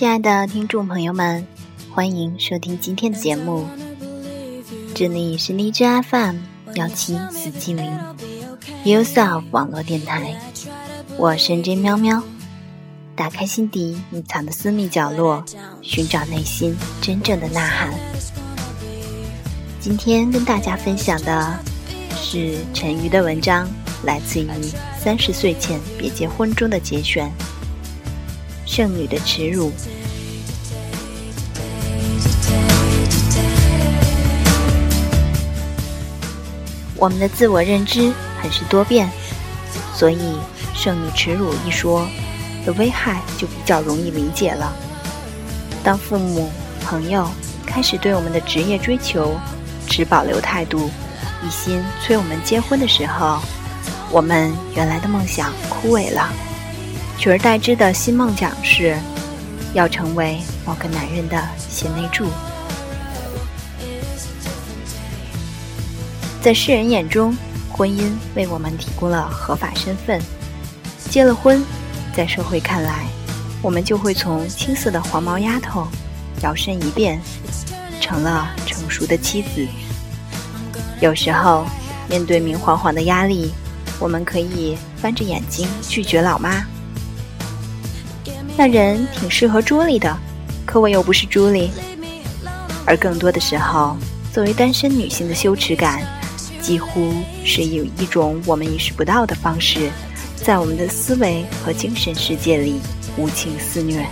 亲爱的听众朋友们，欢迎收听今天的节目。这里是荔枝 FM 幺七四七零 u s e l f 网络电台，我是 J 喵喵。打开心底隐藏的私密角落，寻找内心真正的呐喊。今天跟大家分享的是陈瑜的文章，来自于《三十岁前别结婚》中的节选。剩女的耻辱。我们的自我认知很是多变，所以“剩女耻辱”一说的危害就比较容易理解了。当父母、朋友开始对我们的职业追求持保留态度，一心催我们结婚的时候，我们原来的梦想枯萎了。取而代之的新梦想是，要成为某个男人的贤内助。在世人眼中，婚姻为我们提供了合法身份。结了婚，在社会看来，我们就会从青涩的黄毛丫头，摇身一变，成了成熟的妻子。有时候，面对明晃晃的压力，我们可以翻着眼睛拒绝老妈。那人挺适合朱莉的，可我又不是朱莉。而更多的时候，作为单身女性的羞耻感，几乎是以一种我们意识不到的方式，在我们的思维和精神世界里无情肆虐。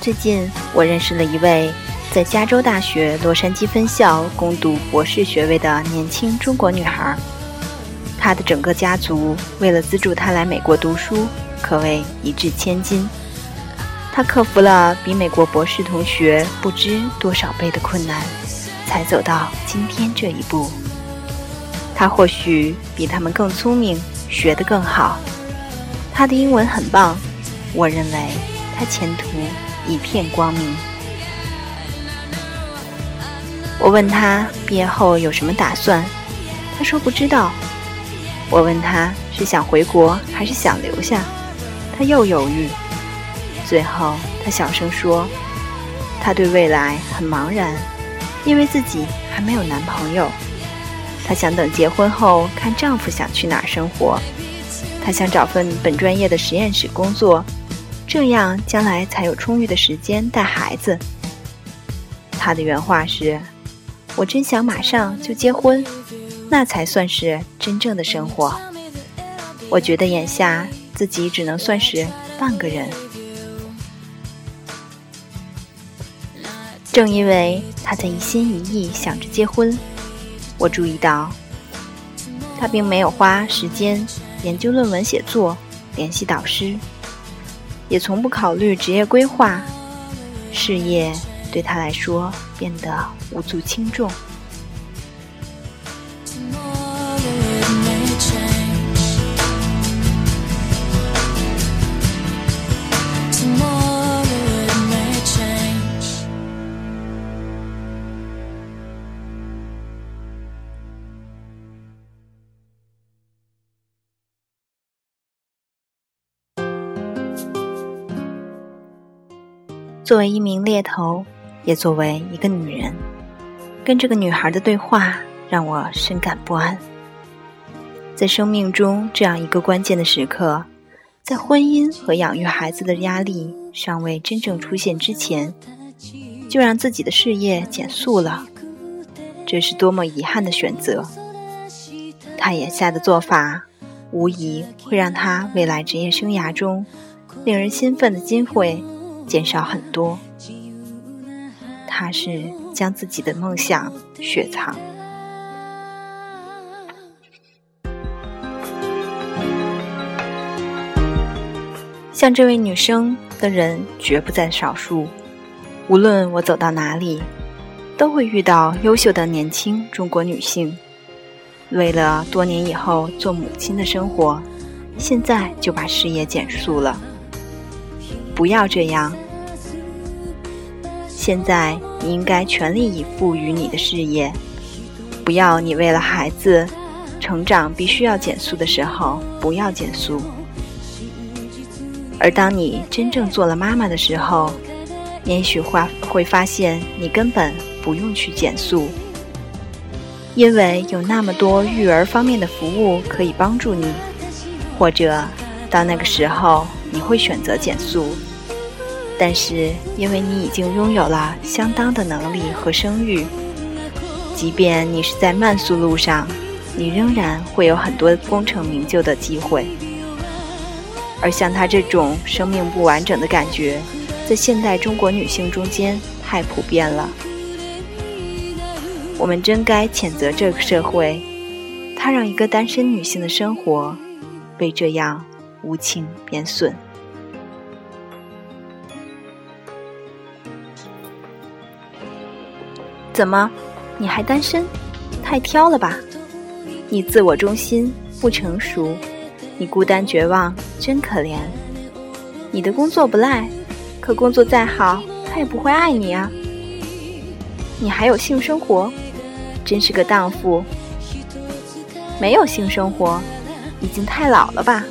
最近，我认识了一位在加州大学洛杉矶分校攻读博士学位的年轻中国女孩。他的整个家族为了资助他来美国读书，可谓一掷千金。他克服了比美国博士同学不知多少倍的困难，才走到今天这一步。他或许比他们更聪明，学得更好。他的英文很棒，我认为他前途一片光明。我问他毕业后有什么打算，他说不知道。我问他是想回国还是想留下，他又犹豫。最后，他小声说：“他对未来很茫然，因为自己还没有男朋友。他想等结婚后看丈夫想去哪儿生活。他想找份本专业的实验室工作，这样将来才有充裕的时间带孩子。”他的原话是：“我真想马上就结婚。”那才算是真正的生活。我觉得眼下自己只能算是半个人。正因为他在一心一意想着结婚，我注意到他并没有花时间研究论文写作、联系导师，也从不考虑职业规划，事业对他来说变得无足轻重。作为一名猎头，也作为一个女人，跟这个女孩的对话让我深感不安。在生命中这样一个关键的时刻，在婚姻和养育孩子的压力尚未真正出现之前，就让自己的事业减速了，这是多么遗憾的选择。他眼下的做法，无疑会让他未来职业生涯中令人兴奋的机会。减少很多，他是将自己的梦想雪藏。像这位女生的人绝不在少数。无论我走到哪里，都会遇到优秀的年轻中国女性，为了多年以后做母亲的生活，现在就把事业减速了。不要这样。现在你应该全力以赴于你的事业，不要你为了孩子成长必须要减速的时候不要减速。而当你真正做了妈妈的时候，也许会会发现你根本不用去减速，因为有那么多育儿方面的服务可以帮助你。或者到那个时候你会选择减速，但是因为你已经拥有了相当的能力和声誉，即便你是在慢速路上，你仍然会有很多功成名就的机会。而像她这种生命不完整的感觉，在现代中国女性中间太普遍了。我们真该谴责这个社会，它让一个单身女性的生活被这样无情贬损。怎么，你还单身？太挑了吧！你自我中心，不成熟。你孤单绝望，真可怜。你的工作不赖，可工作再好，他也不会爱你啊。你还有性生活，真是个荡妇。没有性生活，已经太老了吧？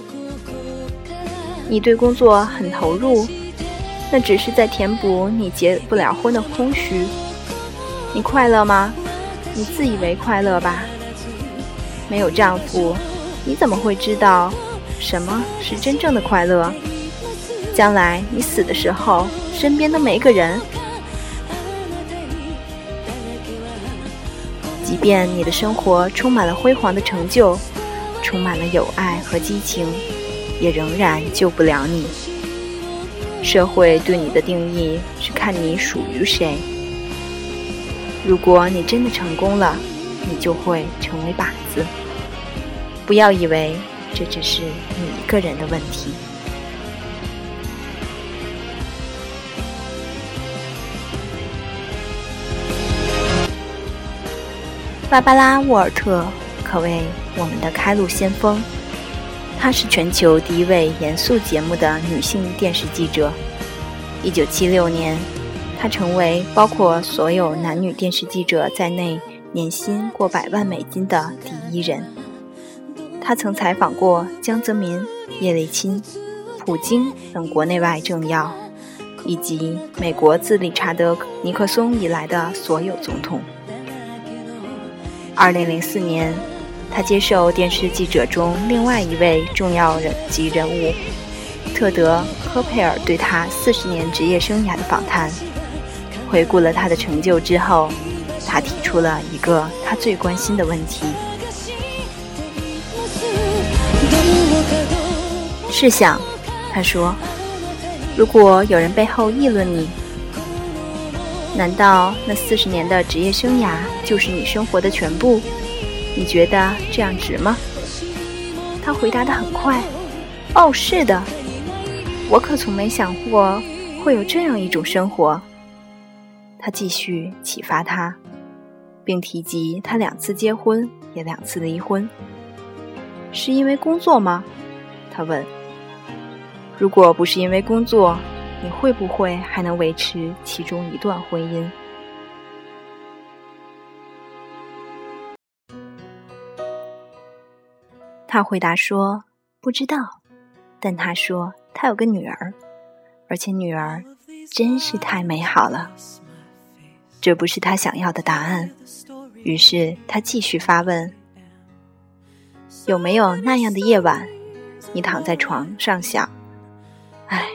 你对工作很投入，那只是在填补你结不了婚的空虚。你快乐吗？你自以为快乐吧？没有丈夫。你怎么会知道什么是真正的快乐？将来你死的时候，身边都没个人。即便你的生活充满了辉煌的成就，充满了友爱和激情，也仍然救不了你。社会对你的定义是看你属于谁。如果你真的成功了，你就会成为靶子。不要以为这只是你一个人的问题。芭芭拉·沃尔特可谓我们的开路先锋，她是全球第一位严肃节目的女性电视记者。一九七六年，他成为包括所有男女电视记者在内年薪过百万美金的第一人。他曾采访过江泽民、叶利钦、普京等国内外政要，以及美国自理查德·尼克松以来的所有总统。二零零四年，他接受电视记者中另外一位重要人及人物特德·科佩尔对他四十年职业生涯的访谈。回顾了他的成就之后，他提出了一个他最关心的问题。试想，他说：“如果有人背后议论你，难道那四十年的职业生涯就是你生活的全部？你觉得这样值吗？”他回答的很快：“哦，是的，我可从没想过会有这样一种生活。”他继续启发他，并提及他两次结婚，也两次离婚，是因为工作吗？他问。如果不是因为工作，你会不会还能维持其中一段婚姻？他回答说：“不知道。”但他说他有个女儿，而且女儿真是太美好了。这不是他想要的答案。于是他继续发问：“有没有那样的夜晚，你躺在床上想？”唉，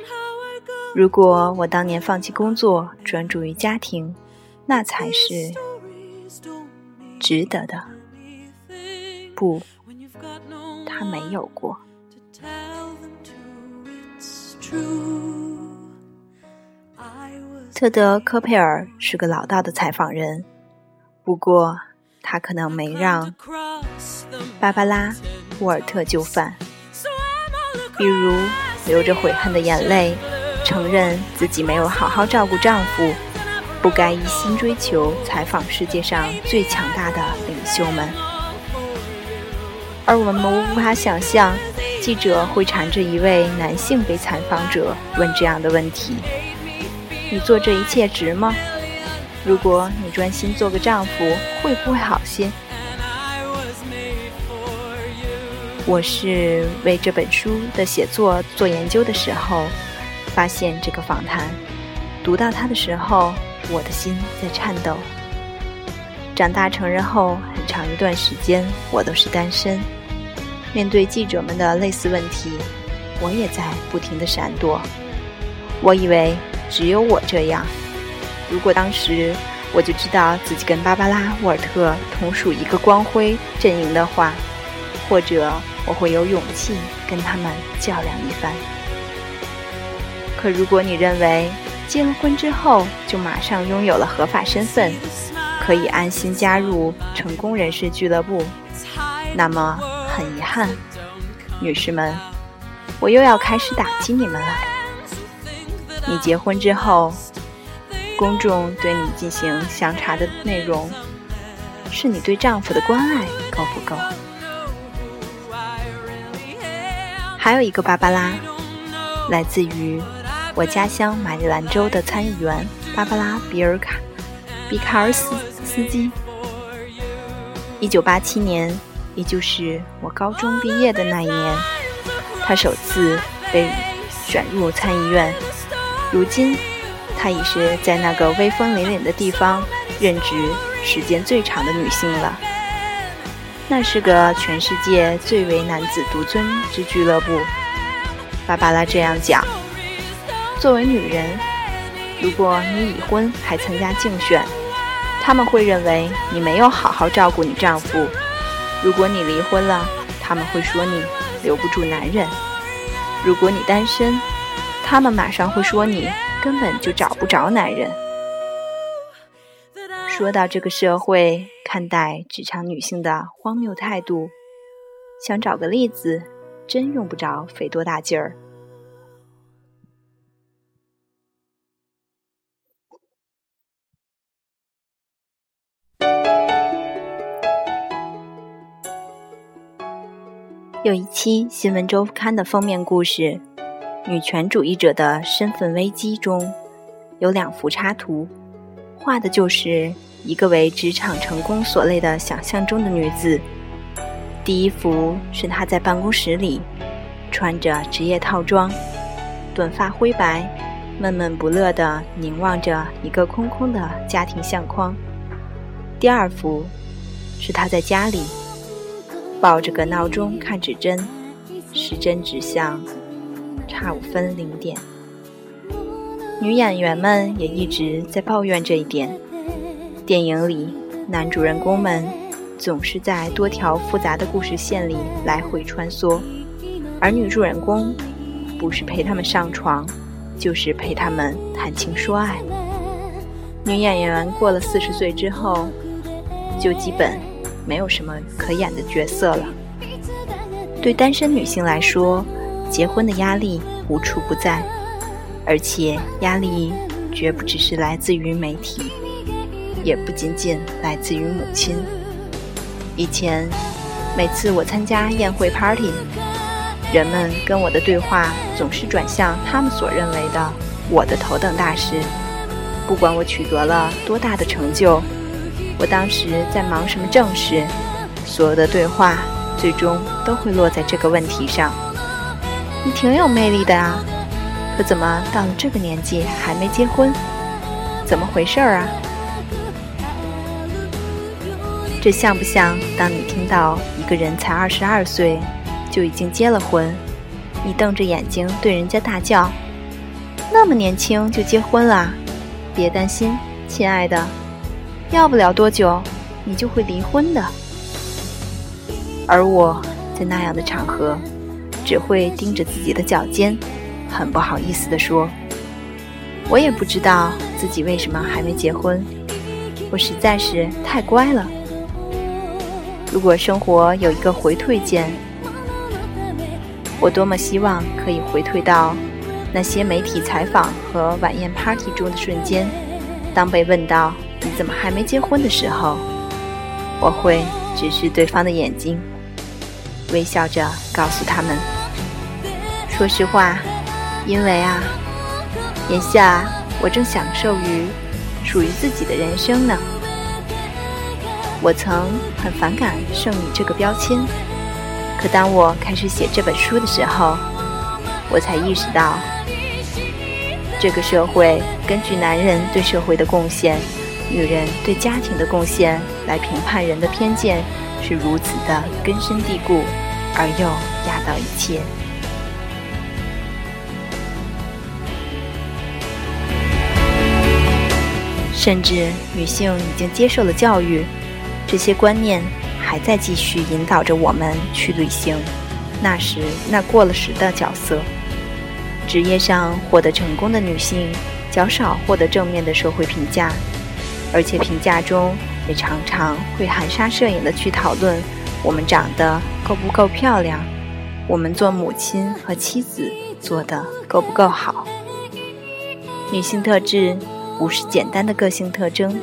如果我当年放弃工作，专注于家庭，那才是值得的。不，他没有过。特德·科佩尔是个老道的采访人，不过他可能没让芭芭拉·沃尔特就范，比如。流着悔恨的眼泪，承认自己没有好好照顾丈夫，不该一心追求采访世界上最强大的领袖们。而我们无法想象，记者会缠着一位男性被采访者问这样的问题：“你做这一切值吗？如果你专心做个丈夫，会不会好些？”我是为这本书的写作做研究的时候，发现这个访谈，读到它的时候，我的心在颤抖。长大成人后，很长一段时间我都是单身。面对记者们的类似问题，我也在不停的闪躲。我以为只有我这样。如果当时我就知道自己跟芭芭拉·沃尔特同属一个光辉阵营的话，或者我会有勇气跟他们较量一番。可如果你认为结了婚之后就马上拥有了合法身份，可以安心加入成功人士俱乐部，那么很遗憾，女士们，我又要开始打击你们了。你结婚之后，公众对你进行详查的内容，是你对丈夫的关爱够不够？还有一个芭芭拉，来自于我家乡马里兰州的参议员芭芭拉·比尔卡。比卡尔斯斯基，一九八七年，也就是我高中毕业的那一年，他首次被选入参议院。如今，她已是在那个威风凛凛的地方任职时间最长的女性了。那是个全世界最为男子独尊之俱乐部。芭芭拉这样讲：作为女人，如果你已婚还参加竞选，他们会认为你没有好好照顾你丈夫。如果你离婚了，他们会说你留不住男人；如果你单身，他们马上会说你根本就找不着男人。说到这个社会看待职场女性的荒谬态度，想找个例子，真用不着费多大劲儿。有一期《新闻周刊》的封面故事《女权主义者的身份危机》中，有两幅插图，画的就是一个为职场成功所累的想象中的女子。第一幅是她在办公室里，穿着职业套装，短发灰白，闷闷不乐地凝望着一个空空的家庭相框。第二幅是她在家里。抱着个闹钟看指针，时针指向差五分零点。女演员们也一直在抱怨这一点。电影里，男主人公们总是在多条复杂的故事线里来回穿梭，而女主人公不是陪他们上床，就是陪他们谈情说爱。女演员过了四十岁之后，就基本。没有什么可演的角色了。对单身女性来说，结婚的压力无处不在，而且压力绝不只是来自于媒体，也不仅仅来自于母亲。以前，每次我参加宴会 party，人们跟我的对话总是转向他们所认为的我的头等大事，不管我取得了多大的成就。我当时在忙什么正事？所有的对话最终都会落在这个问题上。你挺有魅力的啊，可怎么到了这个年纪还没结婚？怎么回事儿啊？这像不像当你听到一个人才二十二岁就已经结了婚，你瞪着眼睛对人家大叫：“那么年轻就结婚了？别担心，亲爱的。”要不了多久，你就会离婚的。而我在那样的场合，只会盯着自己的脚尖，很不好意思地说：“我也不知道自己为什么还没结婚，我实在是太乖了。如果生活有一个回退键，我多么希望可以回退到那些媒体采访和晚宴 party 中的瞬间，当被问到。”你怎么还没结婚的时候，我会直视对方的眼睛，微笑着告诉他们：“说实话，因为啊，眼下我正享受于属于自己的人生呢。”我曾很反感“剩女”这个标签，可当我开始写这本书的时候，我才意识到，这个社会根据男人对社会的贡献、女人对家庭的贡献来评判人的偏见是如此的根深蒂固，而又压倒一切。甚至女性已经接受了教育，这些观念还在继续引导着我们去履行那时那过了时的角色。职业上获得成功的女性较少获得正面的社会评价，而且评价中也常常会含沙射影的去讨论我们长得够不够漂亮，我们做母亲和妻子做的够不够好。女性特质。不是简单的个性特征，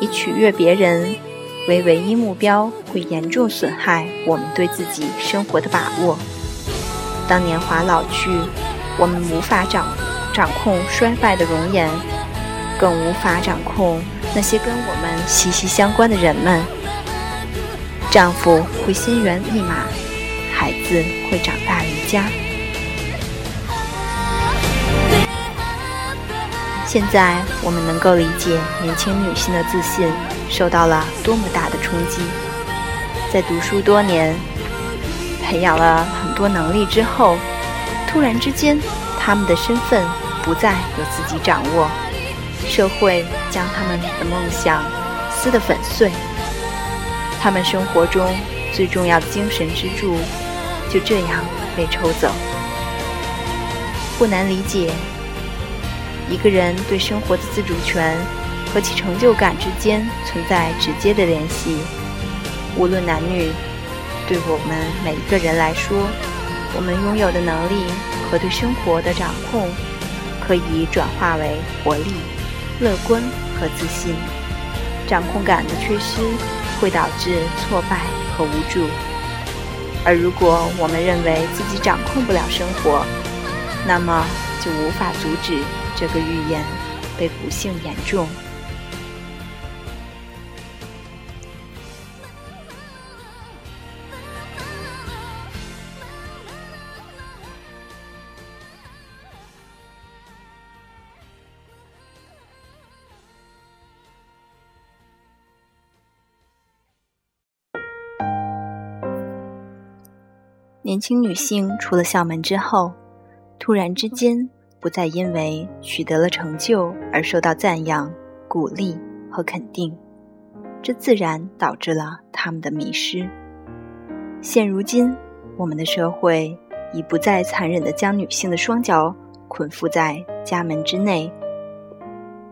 以取悦别人为唯一目标，会严重损害我们对自己生活的把握。当年华老去，我们无法掌掌控衰败的容颜，更无法掌控那些跟我们息息相关的人们。丈夫会心猿意马，孩子会长大离家。现在我们能够理解年轻女性的自信受到了多么大的冲击。在读书多年、培养了很多能力之后，突然之间，她们的身份不再由自己掌握，社会将她们的梦想撕得粉碎，她们生活中最重要的精神支柱就这样被抽走。不难理解。一个人对生活的自主权和其成就感之间存在直接的联系。无论男女，对我们每一个人来说，我们拥有的能力和对生活的掌控，可以转化为活力、乐观和自信。掌控感的缺失会导致挫败和无助。而如果我们认为自己掌控不了生活，那么就无法阻止。这个预言被不幸言中。年轻女性出了校门之后，突然之间。不再因为取得了成就而受到赞扬、鼓励和肯定，这自然导致了他们的迷失。现如今，我们的社会已不再残忍地将女性的双脚捆缚在家门之内，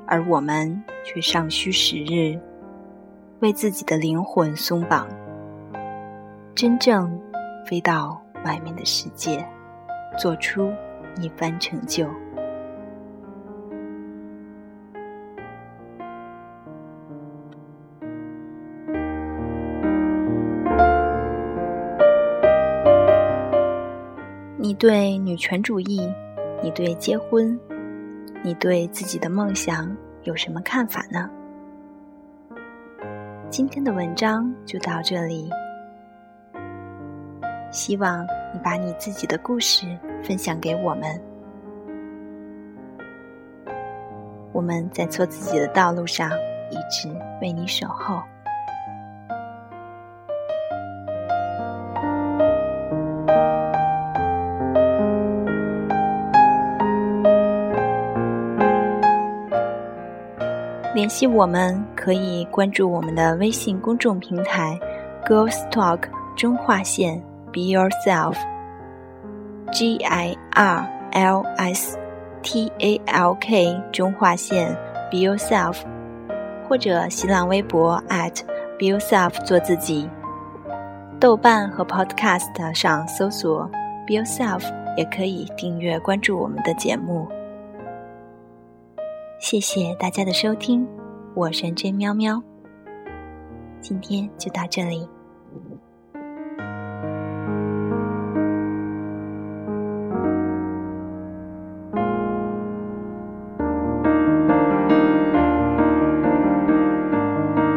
而我们却尚需时日，为自己的灵魂松绑，真正飞到外面的世界，做出。一番成就。你对女权主义，你对结婚，你对自己的梦想有什么看法呢？今天的文章就到这里，希望你把你自己的故事。分享给我们，我们在做自己的道路上一直为你守候。联系我们可以关注我们的微信公众平台 “Girls Talk” 中划线 “Be Yourself”。G I R L S T A L K 中划线 Be Yourself，或者新浪微博 at Be Yourself 做自己。豆瓣和 Podcast 上搜索 Be Yourself，也可以订阅关注我们的节目。谢谢大家的收听，我是 J 喵喵，今天就到这里。